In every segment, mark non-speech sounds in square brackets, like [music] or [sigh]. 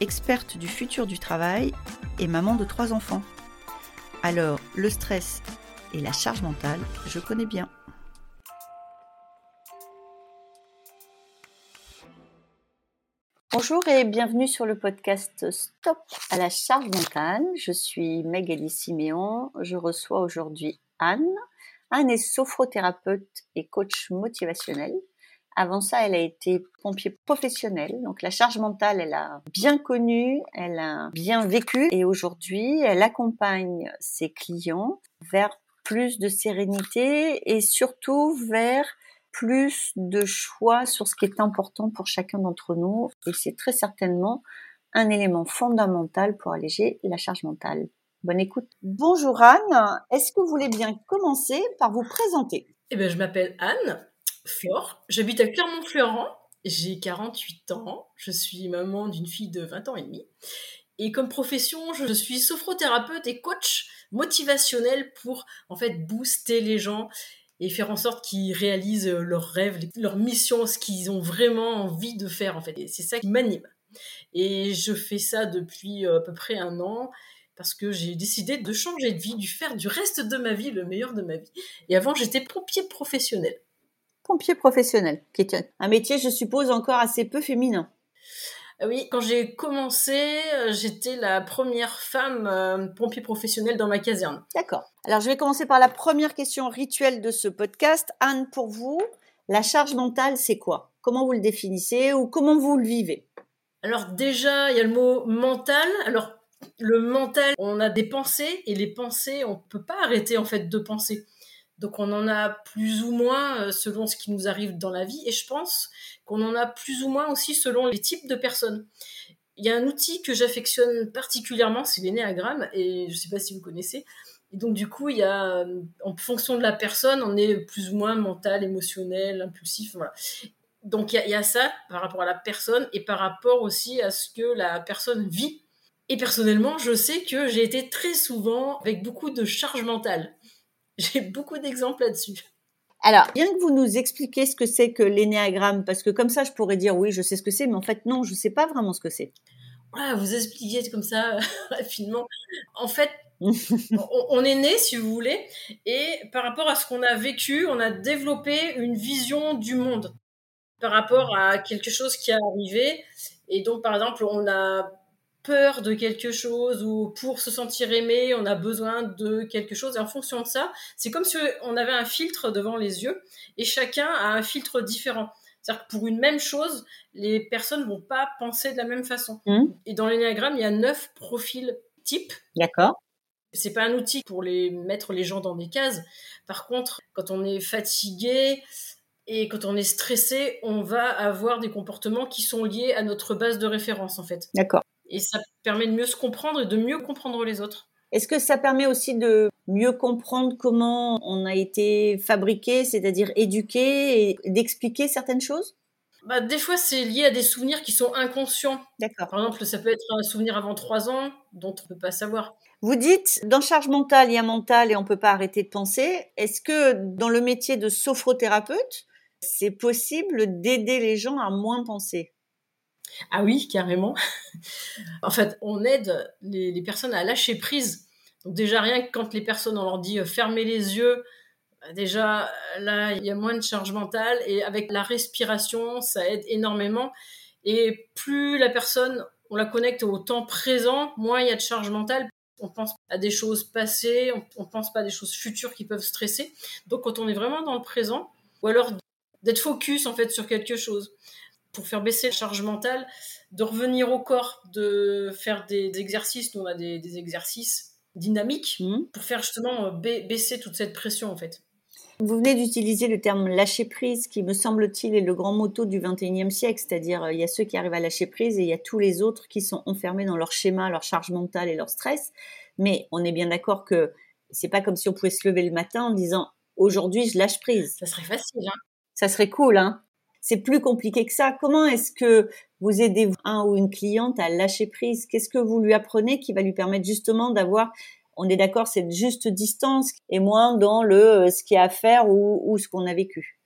experte du futur du travail et maman de trois enfants. Alors, le stress et la charge mentale, je connais bien. Bonjour et bienvenue sur le podcast Stop à la charge mentale. Je suis Magali Siméon. Je reçois aujourd'hui Anne. Anne est sophrothérapeute et coach motivationnel. Avant ça, elle a été pompier professionnel. Donc la charge mentale, elle a bien connu, elle a bien vécu et aujourd'hui, elle accompagne ses clients vers plus de sérénité et surtout vers plus de choix sur ce qui est important pour chacun d'entre nous. Et c'est très certainement un élément fondamental pour alléger la charge mentale. Bonne écoute. Bonjour Anne, est-ce que vous voulez bien commencer par vous présenter? Eh bien, je m'appelle Anne, Flore. J'habite à Clermont-Ferrand. J'ai 48 ans. Je suis maman d'une fille de 20 ans et demi. Et comme profession, je suis sophrothérapeute et coach motivationnel pour en fait booster les gens et faire en sorte qu'ils réalisent leurs rêves, leurs missions, ce qu'ils ont vraiment envie de faire en fait. c'est ça qui m'anime. Et je fais ça depuis euh, à peu près un an parce que j'ai décidé de changer de vie, de faire du reste de ma vie le meilleur de ma vie. Et avant, j'étais pompier professionnel pompier professionnel, qui est un métier, je suppose, encore assez peu féminin. Ah oui, quand j'ai commencé, euh, j'étais la première femme euh, pompier professionnel dans ma caserne. D'accord. Alors, je vais commencer par la première question rituelle de ce podcast. Anne, pour vous, la charge mentale, c'est quoi? Comment vous le définissez ou comment vous le vivez? Alors déjà, il y a le mot mental. Alors, le mental, on a des pensées et les pensées, on ne peut pas arrêter en fait de penser. Donc on en a plus ou moins euh, selon ce qui nous arrive dans la vie et je pense qu'on en a plus ou moins aussi selon les types de personnes. Il y a un outil que j'affectionne particulièrement, c'est l'énéagramme et je ne sais pas si vous connaissez. Et donc du coup, il y a euh, en fonction de la personne, on est plus ou moins mental, émotionnel, impulsif, voilà. Donc il y, a ça par rapport à la personne et par rapport aussi à ce que la personne vit. Et personnellement, je sais que j'ai été très souvent avec beaucoup de charge mentale. J'ai beaucoup d'exemples là-dessus. Alors, bien que vous nous expliquiez ce que c'est que l'énéagramme, parce que comme ça, je pourrais dire oui, je sais ce que c'est, mais en fait, non, je ne sais pas vraiment ce que c'est. Voilà, vous expliquez comme ça [laughs] rapidement. En fait, [laughs] on, est né, si vous voulez, et par rapport à ce qu'on a vécu, on a développé une vision du monde par rapport à quelque chose qui est arrivé. Et donc, par exemple, on a peur de quelque chose ou pour se sentir aimé, on a besoin de quelque chose. Et en fonction de ça, c'est comme si on avait un filtre devant les yeux et chacun a un filtre différent. C'est-à-dire que pour une même chose, les personnes vont pas penser de la même façon. Mmh. Et dans l'énéagramme, il y a neuf profils types. D'accord. C'est pas un outil pour les mettre les gens dans des cases. Par contre, quand on est fatigué et quand on est stressé, on va avoir des comportements qui sont liés à notre base de référence en fait. D'accord. Et ça permet de mieux se comprendre et de mieux comprendre les autres. Est-ce que ça permet aussi de mieux comprendre comment on a été fabriqué, c'est-à-dire éduqué, et d'expliquer certaines choses? Bah, Des fois, c'est lié à des souvenirs qui sont inconscients. D'accord. Par exemple, ça peut être un souvenir avant trois ans dont on ne peut pas savoir. Vous dites, dans charge mentale, il y a mental et on ne peut pas arrêter de penser. Est-ce que dans le métier de sophrothérapeute, c'est possible d'aider les gens à moins penser? Ah oui, carrément. [laughs] en fait, on aide les, personnes à lâcher prise. Donc déjà, rien que quand les personnes, on leur dit euh, fermez les yeux, bah, déjà, là, il y a moins de charge mentale. Et avec la respiration, ça aide énormément. Et plus la personne, on la connecte au temps présent, moins il y a de charge mentale. On pense à des choses passées, on, ne pense pas à des choses futures qui peuvent stresser. Donc quand on est vraiment dans le présent, ou alors d'être focus en fait sur quelque chose pour faire baisser la charge mentale, de revenir au corps, de faire des, exercices. Nous, on a des, exercices dynamiques mmh. pour faire justement euh, baisser toute cette pression, en fait. Vous venez d'utiliser le terme lâcher prise, qui me semble-t-il est le grand motto du 21e siècle, c'est-à-dire euh, il y a ceux qui arrivent à lâcher prise et il y a tous les autres qui sont enfermés dans leur schéma, leur charge mentale et leur stress. Mais on est bien d'accord que c'est pas comme si on pouvait se lever le matin en disant aujourd'hui je lâche prise. Ça serait facile, hein Ça serait cool, hein C'est plus compliqué que ça. Comment est-ce que vous aidez un ou une cliente à lâcher prise? Qu'est-ce que vous lui apprenez qui va lui permettre justement d'avoir on est d'accord, cette juste distance et moins dans le euh, ce qu'il y a à faire ou, ce qu'on a vécu?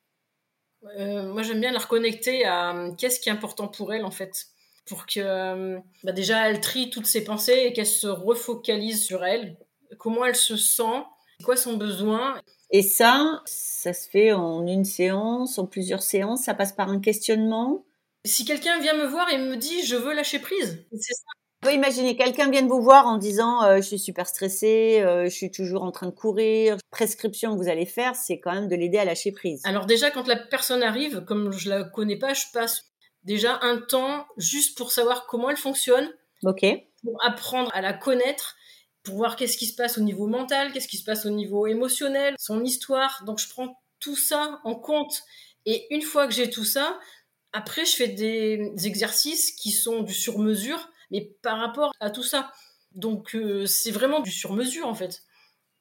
Euh, moi, j'aime bien la reconnecter à euh, qu'est-ce qui est important pour elle en fait, pour que bah, déjà elle trie toutes ses pensées et qu'elle se refocalise sur elle, comment elle se sent, quoi son besoin? Et ça, ça se fait en une séance, en plusieurs séances, ça passe par un questionnement? Si quelqu'un vient me voir et me dit je veux lâcher prise, c'est ça? Peut imaginer quelqu'un vienne vous voir en disant euh, je suis super stressé, euh, je suis toujours en train de courir. Prescription que vous allez faire, c'est quand même de l'aider à lâcher prise. Alors déjà quand la personne arrive, comme je la connais pas, je passe déjà un temps juste pour savoir comment elle fonctionne. Ok. Pour apprendre à la connaître, pour voir qu'est-ce qui se passe au niveau mental, qu'est-ce qui se passe au niveau émotionnel, son histoire. Donc je prends tout ça en compte. Et une fois que j'ai tout ça, après je fais des exercices qui sont du sur-mesure mais par rapport à tout ça. Donc euh, c'est vraiment du sur-mesure en fait.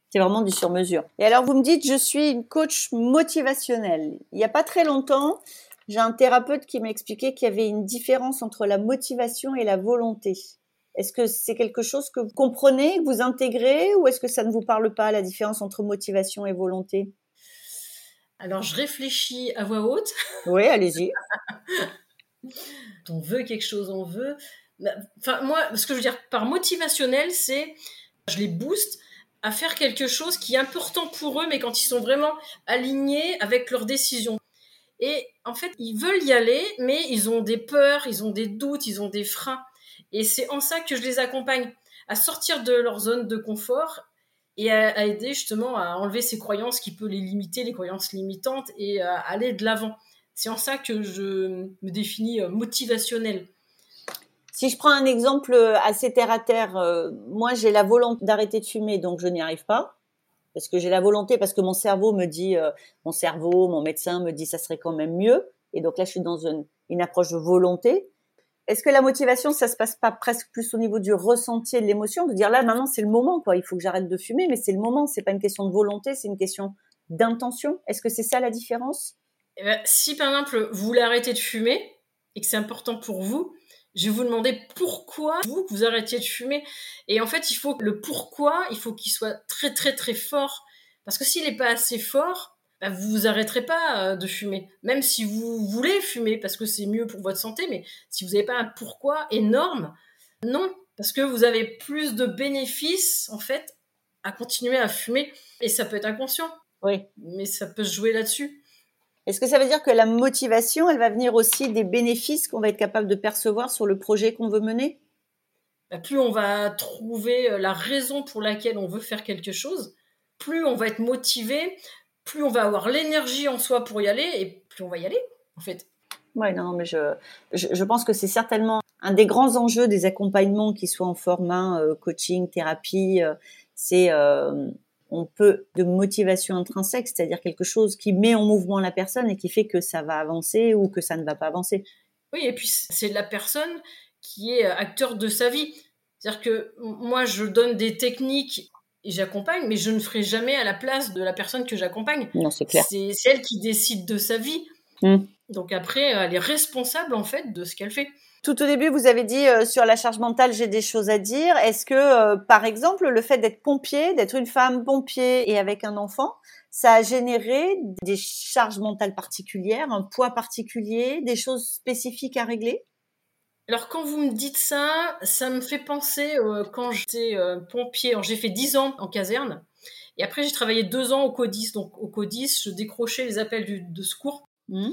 C'est vraiment du sur-mesure. Et alors vous me dites, je suis une coach motivationnelle. Il n'y a pas très longtemps, j'ai un thérapeute qui m'a expliqué qu'il y avait une différence entre la motivation et la volonté. Est-ce que c'est quelque chose que vous comprenez, que vous intégrez, ou est-ce que ça ne vous parle pas, la différence entre motivation et volonté? Alors, je réfléchis à voix haute. Oui, allez-y. [laughs] on veut quelque chose, on veut. Bah, enfin, moi, ce que je veux dire par motivationnel, c'est je les booste à faire quelque chose qui est important pour eux, mais quand ils sont vraiment alignés avec leurs décisions. Et en fait, ils veulent y aller, mais ils ont des peurs, ils ont des doutes, ils ont des freins. Et c'est en ça que je les accompagne à sortir de leur zone de confort et à, aider justement à enlever ces croyances qui peuvent les limiter, les croyances limitantes, et à aller de l'avant. C'est en ça que je me définis euh, motivationnel. Si je prends un exemple euh, assez terre à terre, euh, moi j'ai la volonté d'arrêter de fumer, donc je n'y arrive pas. Parce que j'ai la volonté, parce que mon cerveau me dit, mon cerveau, mon médecin me dit, ça serait quand même mieux. Et donc là, je suis dans une approche de volonté. Est-ce que la motivation, ça se passe pas presque plus au niveau du ressenti et de l'émotion, de dire là maintenant c'est le moment, quoi. Il faut que j'arrête de fumer, mais c'est le moment. C'est pas une question de volonté, c'est une question d'intention. Est-ce que c'est ça la différence? Eh ben, Si par exemple vous voulez arrêter de fumer et que c'est important pour vous, je vais vous demander pourquoi vous, vous arrêtiez de fumer. Et en fait, il faut le pourquoi, il faut qu'il soit très très très fort. Parce que s'il n'est pas assez fort, bah, vous vous arrêterez pas euh, de fumer. Même si vous voulez fumer parce que c'est mieux pour votre santé, mais si vous n'avez pas un pourquoi énorme, non. Parce que vous avez plus de bénéfices, en fait, à continuer à fumer. Et ça peut être inconscient. Oui. Mais ça peut se jouer là-dessus. Est-ce que ça veut dire que la motivation, elle va venir aussi des bénéfices qu'on va être capable de percevoir sur le projet qu'on veut mener? Bah, Plus on va trouver euh, la raison pour laquelle on veut faire quelque chose, plus on va être motivé, plus on va avoir l'énergie en soi pour y aller et plus on va y aller, en fait. Oui, non, mais je, je, pense que c'est certainement un des grands enjeux des accompagnements, qui soient en format euh, coaching, thérapie, euh, c'est on peut de motivation intrinsèque, c'est-à-dire quelque chose qui met en mouvement la personne et qui fait que ça va avancer ou que ça ne va pas avancer. Oui, et puis c'est la personne qui est acteur de sa vie. C'est-à-dire que moi, je donne des techniques et j'accompagne, mais je ne ferai jamais à la place de la personne que j'accompagne. Non, c'est clair. C'est elle qui décide de sa vie. Mmh. Donc après, elle est responsable en fait de ce qu'elle fait. Tout au début, vous avez dit euh, sur la charge mentale, j'ai des choses à dire. Est-ce que, euh, par exemple, le fait d'être pompier, d'être une femme pompier et avec un enfant, ça a généré des charges mentales particulières, un poids particulier, des choses spécifiques à régler? Alors quand vous me dites ça, ça me fait penser euh, quand j'étais pompier, j'ai fait 10 ans en caserne, et après j'ai travaillé 2 ans au CODIS. Donc au CODIS, je décrochais les appels de secours. Mmh.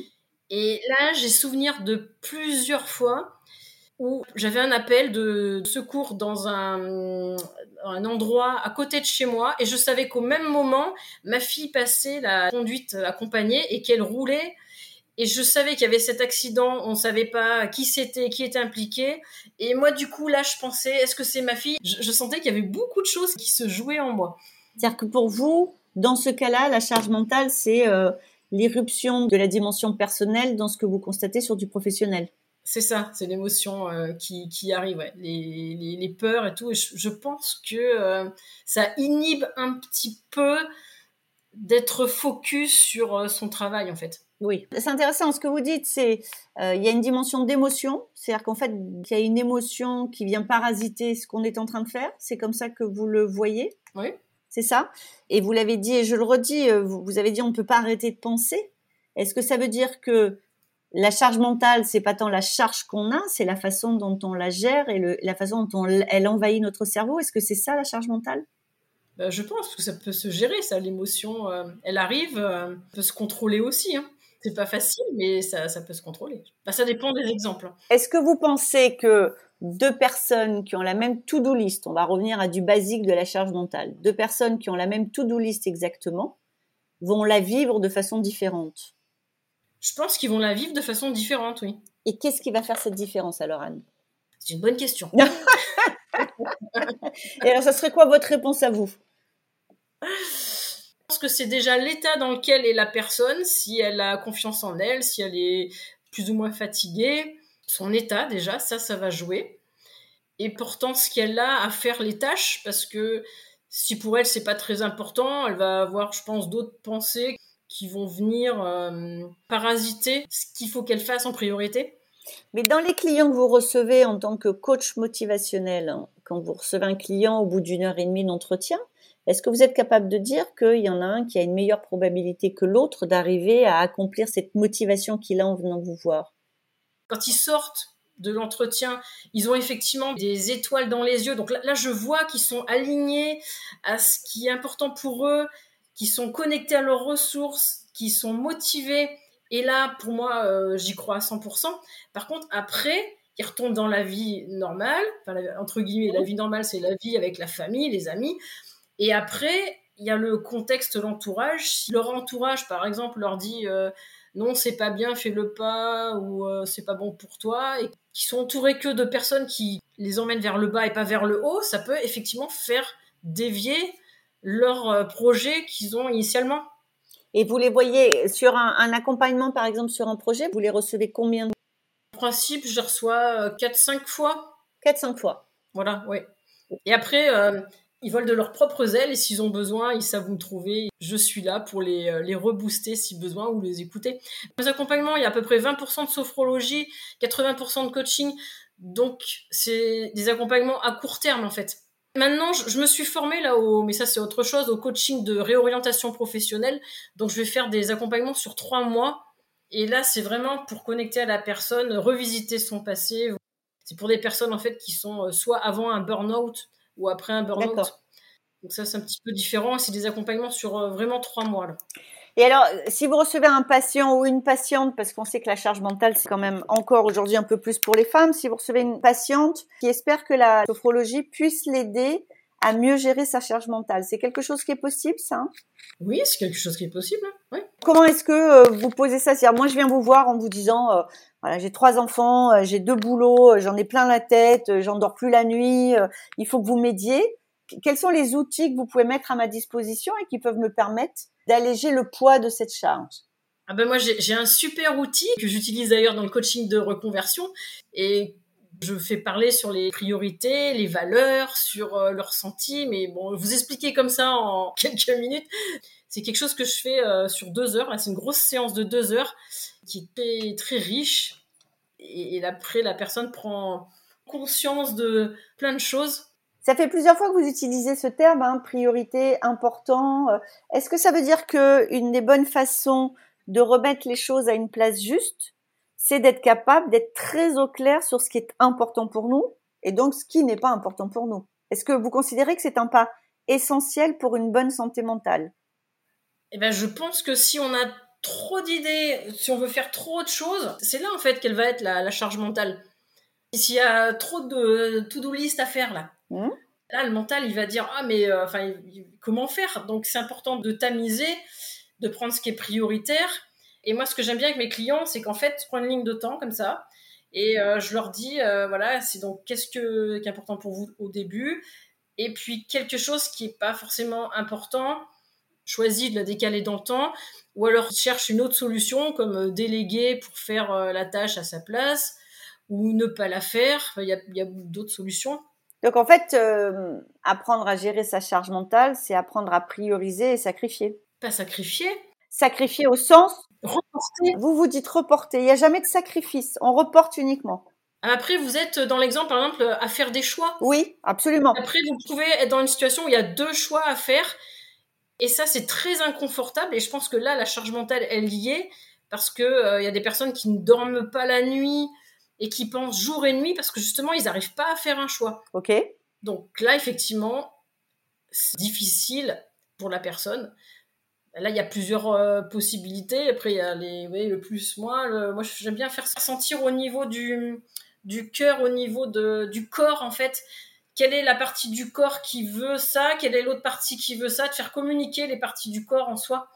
Et là, j'ai souvenir de plusieurs fois où j'avais un appel de secours dans un, un, endroit à côté de chez moi et je savais qu'au même moment, ma fille passait la conduite accompagnée et qu'elle roulait et je savais qu'il y avait cet accident, on ne savait pas qui c'était, qui était impliqué. Et moi, du coup, là, je pensais, est-ce que c'est ma fille? Je, je sentais qu'il y avait beaucoup de choses qui se jouaient en moi. C'est-à-dire que pour vous, Dans ce cas-là, la charge mentale, c'est euh, l'irruption de la dimension personnelle dans ce que vous constatez sur du professionnel. C'est ça, c'est l'émotion euh, qui, qui, arrive, les, les, peurs et tout. Et je, pense que euh, ça inhibe un petit peu d'être focus sur son travail, en fait. Oui, c'est intéressant. Ce que vous dites, c'est il y a une dimension d'émotion, c'est-à-dire qu'en fait, il y a une émotion qui vient parasiter ce qu'on est en train de faire. C'est comme ça que vous le voyez. Oui c'est ça Et vous l'avez dit, et je le redis, euh, vous avez dit on ne peut pas arrêter de penser. Est-ce que ça veut dire que la charge mentale, c'est pas tant la charge qu'on a, c'est la façon dont on la gère et la façon dont elle envahit notre cerveau? Est-ce que c'est ça la charge mentale? Bah, Je pense que ça peut se gérer, ça, l'émotion, euh, elle arrive, euh, peut se contrôler aussi. Hein. C'est pas facile, mais ça, peut se contrôler. Bah, ça dépend des exemples. Est-ce que vous pensez que deux personnes qui ont la même to-do list, on va revenir à du basique de la charge mentale, deux personnes qui ont la même to-do list exactement, vont la vivre de façon différente? Je pense qu'ils vont la vivre de façon différente, oui. Et qu'est-ce qui va faire cette différence alors, Anne? C'est une bonne question. [laughs] Et alors, ça serait quoi votre réponse à vous? [laughs] que c'est déjà l'état dans lequel est la personne, si elle a confiance en elle, si elle est plus ou moins fatiguée, son état déjà, ça, ça va jouer. Et pourtant, ce qu'elle a à faire les tâches, parce que si pour elle c'est pas très important, elle va avoir, je pense, d'autres pensées qui vont venir euh, parasiter ce qu'il faut qu'elle fasse en priorité. Mais dans les clients que vous recevez en tant que coach motivationnel, hein, quand vous recevez un client au bout d'une heure et demie d'entretien, est-ce que vous êtes capable de dire qu'il y en a un qui a une meilleure probabilité que l'autre d'arriver à accomplir cette motivation qu'il a en venant vous voir? Quand ils sortent de l'entretien, ils ont effectivement des étoiles dans les yeux. Donc là, je vois qu'ils sont alignés à ce qui est important pour eux, qui sont connectés à leurs ressources, qui sont motivés. Et là, pour moi, euh, j'y crois à 100%. Par contre, après, ils retombent dans la vie normale. entre guillemets, la vie normale, c'est la vie avec la famille, les amis. Et après, il y a le contexte, l'entourage. Si leur entourage, par exemple, leur dit... Euh, non, c'est pas bien, fais-le pas, ou euh, c'est pas bon pour toi, et qui sont entourés que de personnes qui les emmènent vers le bas et pas vers le haut, ça peut effectivement faire dévier leur euh, projet qu'ils ont initialement. Et vous les voyez sur un, accompagnement, par exemple, sur un projet, vous les recevez combien En principe, je reçois 4-5 euh, fois. 4-5 fois. Voilà, oui. Et après, ils volent de leurs propres ailes et s'ils ont besoin, ils savent me trouver. Je suis là pour les, euh, les rebooster si besoin ou les écouter. Mes accompagnements, il y a à peu près 20% de sophrologie, 80% de coaching. Donc, c'est des accompagnements à court terme, en fait. Maintenant, je, me suis formée là au, mais ça c'est autre chose, au coaching de réorientation professionnelle. Donc, je vais faire des accompagnements sur trois mois. Et là, c'est vraiment pour connecter à la personne, revisiter son passé. C'est pour des personnes, en fait, qui sont euh, soit avant un burn-out, ou après un burn-out. Donc ça, c'est un petit peu différent. C'est des accompagnements sur euh, vraiment trois mois. Et alors, si vous recevez un patient ou une patiente, parce qu'on sait que la charge mentale, c'est quand même encore aujourd'hui un peu plus pour les femmes, si vous recevez une patiente qui espère que la sophrologie puisse l'aider à mieux gérer sa charge mentale, c'est quelque chose qui est possible, ça hein? Oui, c'est quelque chose qui est possible. Hein. Comment est-ce que euh, vous posez ça? C'est-à-dire, moi, je viens vous voir en vous disant, euh, voilà, j'ai trois enfants, euh, j'ai deux boulots, euh, j'en ai plein la tête, euh, j'en dors plus la nuit, il faut que vous m'aidiez. Quels sont les outils que vous pouvez mettre à ma disposition et qui peuvent me permettre d'alléger le poids de cette charge? Ah ben moi j'ai un super outil que j'utilise d'ailleurs dans le coaching de reconversion et je fais parler sur les priorités, les valeurs, sur euh, le ressenti, mais bon, vous expliquer comme ça en [laughs] quelques minutes, c'est quelque chose que je fais sur deux heures. C'est une grosse séance de deux heures qui est très riche. Et, après, la personne prend conscience de plein de choses. Ça fait plusieurs fois que vous utilisez ce terme, hein, priorité, important. Euh, est-ce que ça veut dire que une des bonnes façons de remettre les choses à une place juste, c'est d'être capable d'être très au clair sur ce qui est important pour nous et donc ce qui n'est pas important pour nous? Est-ce que vous considérez que c'est un pas essentiel pour une bonne santé mentale? Eh ben, je pense que si on a trop d'idées, si on veut faire trop de choses, c'est là en fait qu'elle va être la, charge mentale. S'il y a trop de to-do list à faire là, mmh. là le mental il va dire ah mais euh, enfin comment faire? Donc c'est important de tamiser, de prendre ce qui est prioritaire. Et moi ce que j'aime bien avec mes clients c'est qu'en fait je prends une ligne de temps comme ça et euh, je leur dis euh, voilà c'est donc qu'est-ce que, qui est important pour vous au début? Et puis quelque chose qui est pas forcément important choisi de la décaler dans le temps, ou alors cherche une autre solution comme euh, déléguer pour faire euh, la tâche à sa place, ou ne pas la faire. Il y a, d'autres solutions. Donc en fait, euh, apprendre à gérer sa charge mentale, c'est apprendre à prioriser et sacrifier. Pas sacrifier. Sacrifier au sens reporter. Vous vous dites reporter. Il n'y a jamais de sacrifice. On reporte uniquement. Après, vous êtes dans l'exemple, par exemple, à faire des choix. Oui, absolument. Après, vous pouvez être dans une situation où il y a deux choix à faire. Et ça, c'est très inconfortable. Et je pense que là, la charge mentale, elle y est. Parce qu'il euh, y a des personnes qui ne dorment pas la nuit et qui pensent jour et nuit parce que justement, ils n'arrivent pas à faire un choix. OK. Donc là, effectivement, c'est difficile pour la personne. Là, il y a plusieurs euh, possibilités. Après, il y a les, oui, le plus, moins. moi, j'aime bien faire sentir au niveau du, du cœur, au niveau de, du corps, en fait. Quelle est la partie du corps qui veut ça Quelle est l'autre partie qui veut ça De faire communiquer les parties du corps en soi.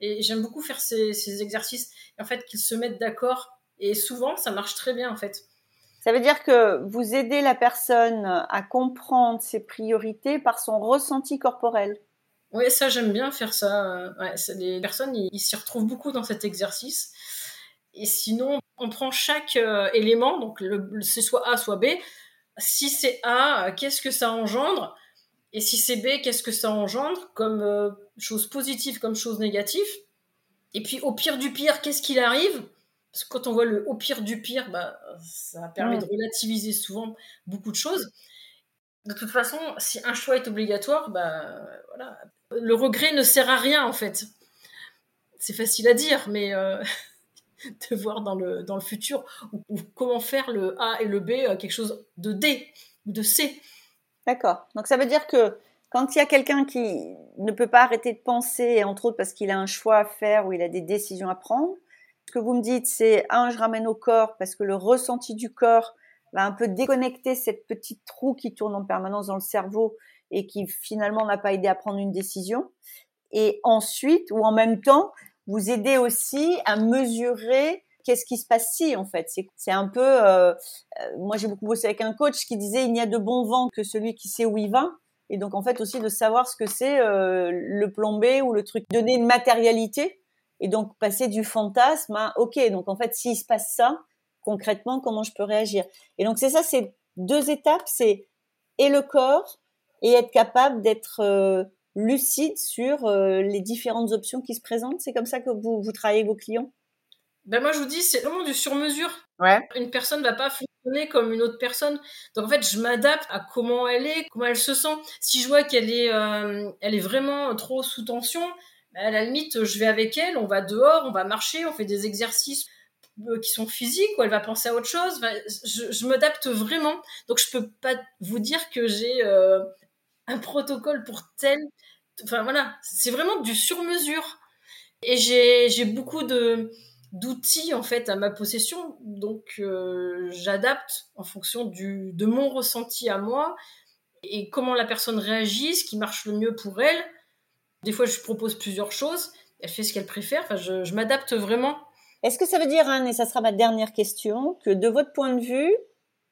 Et j'aime beaucoup faire ces, ces exercices. en fait, qu'ils se mettent d'accord. Et souvent, ça marche très bien, en fait. Ça veut dire que vous aidez la personne à comprendre ses priorités par son ressenti corporel. Oui, ça j'aime bien faire ça. Ouais, les personnes, ils s'y retrouvent beaucoup dans cet exercice. Et sinon, on prend chaque euh, élément, donc c'est soit A, soit B. Si c'est A, qu'est-ce que ça engendre? Et si c'est B, qu'est-ce que ça engendre comme euh, chose positive, comme chose négative? Et puis au pire du pire, qu'est-ce qu'il arrive? Parce que quand on voit le au pire du pire, bah, ça permet de relativiser souvent beaucoup de choses. De toute façon, si un choix est obligatoire, bah, voilà, le regret ne sert à rien en fait. C'est facile à dire, mais euh, [laughs] de voir dans le, dans le futur ou, comment faire le A et le B euh, quelque chose de D ou de C. D'accord. Donc ça veut dire que quand il y a quelqu'un qui ne peut pas arrêter de penser, entre autres parce qu'il a un choix à faire ou il a des décisions à prendre, ce que vous me dites, c'est un, je ramène au corps parce que le ressenti du corps va un peu déconnecter cette petite trou qui tourne en permanence dans le cerveau et qui finalement n'a pas aidé à prendre une décision. Et ensuite, ou en même temps, vous aidez aussi à mesurer qu'est-ce qui se passe si en fait. C'est un peu, euh, euh, moi j'ai beaucoup bossé avec un coach qui disait il n'y a de bon vent que celui qui sait où il va. Et donc en fait aussi de savoir ce que c'est euh, le plombé ou le truc, donner une matérialité et donc passer du fantasme à ok donc en fait s'il se passe ça concrètement comment je peux réagir? Et donc c'est ça, c'est deux étapes, c'est et le corps et être capable d'être euh, lucide sur euh, les différentes options qui se présentent. C'est comme ça que vous, vous travaillez vos clients? Ben moi je vous dis c'est vraiment du sur mesure. Ouais. Une personne va pas fonctionner comme une autre personne. Donc en fait je m'adapte à comment elle est, comment elle se sent. Si je vois qu'elle est, euh, elle est vraiment trop sous tension, ben, à la limite je vais avec elle, on va dehors, on va marcher, on fait des exercices qui sont physiques ou elle va penser à autre chose. je, je m'adapte vraiment. Donc je peux pas vous dire que j'ai un protocole pour tel. Enfin voilà, c'est vraiment du sur-mesure. Et j'ai beaucoup de d'outils en fait à ma possession, donc euh, j'adapte en fonction de mon ressenti à moi et comment la personne réagit, ce qui marche le mieux pour elle. Des fois, je propose plusieurs choses, elle fait ce qu'elle préfère. Enfin, je, je m'adapte vraiment. Est-ce que ça veut dire, Anne, et ça sera ma dernière question, que de votre point de vue,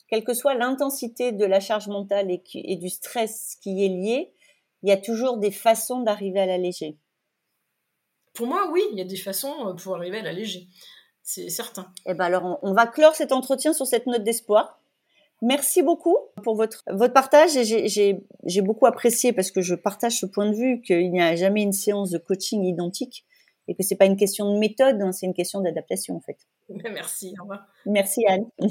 quelle que soit l'intensité de la charge mentale et, du stress qui est lié, il y a toujours des façons d'arriver à l'alléger. Pour moi, oui, il y a des façons euh, pour arriver à l'alléger. C'est certain. Eh ben alors, on, va clore cet entretien sur cette note d'espoir. Merci beaucoup pour votre, votre partage et j'ai beaucoup apprécié parce que je partage ce point de vue qu'il n'y a jamais une séance de coaching identique et que c'est pas une question de méthode, hein, c'est une question d'adaptation en fait. [laughs] Merci, au revoir. Merci Anne. [laughs]